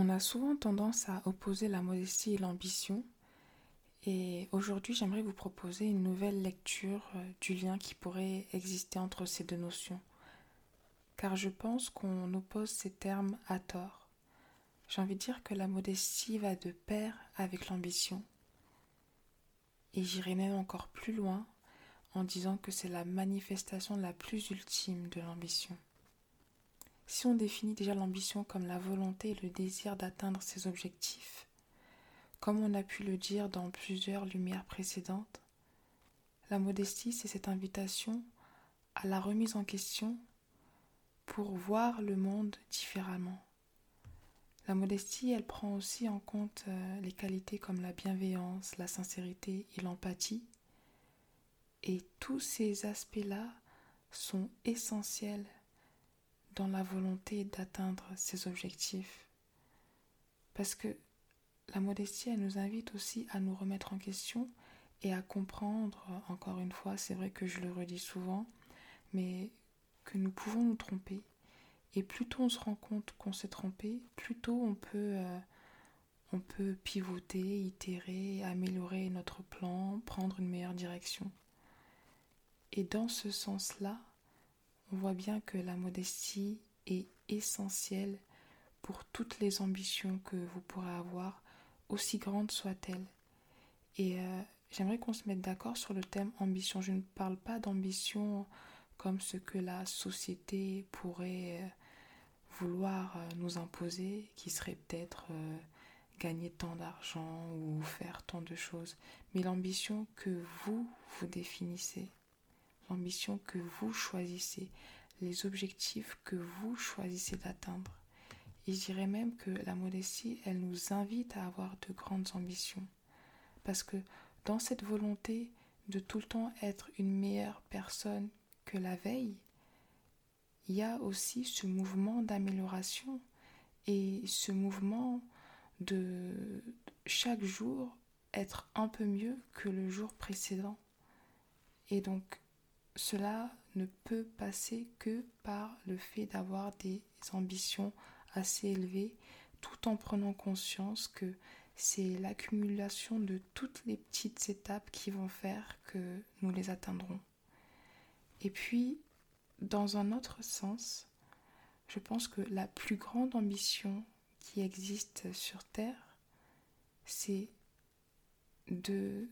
On a souvent tendance à opposer la modestie et l'ambition. Et aujourd'hui, j'aimerais vous proposer une nouvelle lecture euh, du lien qui pourrait exister entre ces deux notions. Car je pense qu'on oppose ces termes à tort. J'ai envie de dire que la modestie va de pair avec l'ambition. Et j'irai même encore plus loin en disant que c'est la manifestation la plus ultime de l'ambition. Si on définit déjà l'ambition comme la volonté et le désir d'atteindre ses objectifs, comme on a pu le dire dans plusieurs lumières précédentes, la modestie, c'est cette invitation à la remise en question pour voir le monde différemment. La modestie, elle prend aussi en compte euh, les qualités comme la bienveillance, la sincérité et l'empathie. Et tous ces aspects-là sont essentiels dans la volonté d'atteindre ses objectifs. Parce que la modestie, elle nous invite aussi à nous remettre en question et à comprendre, encore une fois, c'est vrai que je le redis souvent, mais que nous pouvons nous tromper. Et plus tôt on se rend compte qu'on s'est trompé, plus tôt on peut, euh, on peut pivoter, itérer, améliorer notre plan, prendre une meilleure direction. Et dans ce sens-là, on voit bien que la modestie est essentielle pour toutes les ambitions que vous pourrez avoir, aussi grandes soient-elles. Et euh, j'aimerais qu'on se mette d'accord sur le thème ambition. Je ne parle pas d'ambition comme ce que la société pourrait euh, vouloir euh, nous imposer, qui serait peut-être gagner tant d'argent ou faire tant de choses, mais l'ambition que vous vous définissez l'ambition que vous choisissez, les objectifs que vous choisissez d'atteindre. Et je dirais même que la modestie, elle nous invite à avoir de grandes ambitions. Parce que dans cette volonté de tout le temps être une meilleure personne que la veille, il y a aussi ce mouvement d'amélioration et ce mouvement de chaque jour être un peu mieux que le jour précédent. Et donc cela ne peut passer que par le fait d'avoir des ambitions assez élevées, tout en prenant conscience que c'est l'accumulation de toutes les petites étapes qui vont faire que nous les atteindrons. Et puis, dans un autre sens, je pense que la plus grande ambition qui existe sur Terre, c'est de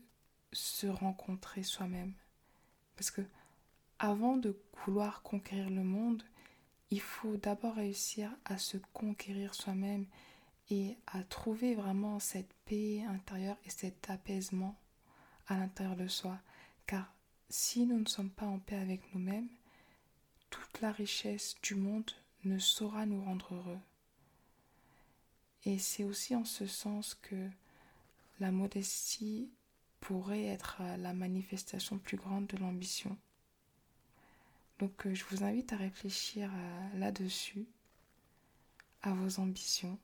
se rencontrer soi-même. Parce que avant de vouloir conquérir le monde, il faut d'abord réussir à se conquérir soi-même et à trouver vraiment cette paix intérieure et cet apaisement à l'intérieur de soi. Car si nous ne sommes pas en paix avec nous-mêmes, toute la richesse du monde ne saura nous rendre heureux. Et c'est aussi en ce sens que la modestie pourrait être la manifestation plus grande de l'ambition. Donc euh, je vous invite à réfléchir euh, là-dessus, à vos ambitions,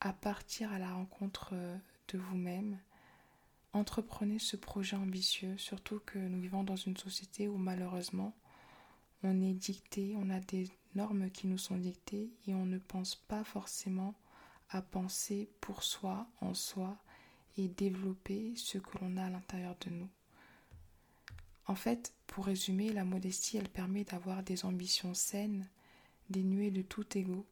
à partir à la rencontre euh, de vous-même. Entreprenez ce projet ambitieux, surtout que nous vivons dans une société où malheureusement on est dicté, on a des normes qui nous sont dictées et on ne pense pas forcément à penser pour soi, en soi et développer ce que l'on a à l'intérieur de nous. En fait, pour résumer, la modestie, elle permet d'avoir des ambitions saines, dénuées de tout ego.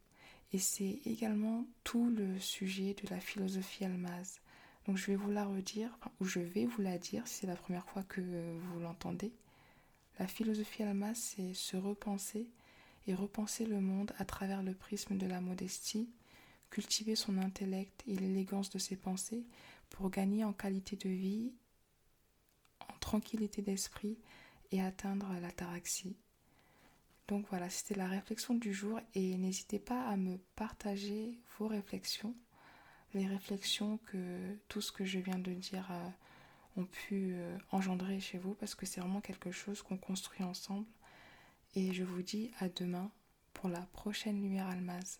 Et c'est également tout le sujet de la philosophie almaz. Donc je vais vous la redire, ou je vais vous la dire, c'est la première fois que vous l'entendez. La philosophie almaz, c'est se repenser et repenser le monde à travers le prisme de la modestie, cultiver son intellect et l'élégance de ses pensées pour gagner en qualité de vie tranquillité d'esprit et atteindre l'ataraxie. Donc voilà, c'était la réflexion du jour et n'hésitez pas à me partager vos réflexions, les réflexions que tout ce que je viens de dire euh, ont pu euh, engendrer chez vous parce que c'est vraiment quelque chose qu'on construit ensemble. Et je vous dis à demain pour la prochaine lumière almaz.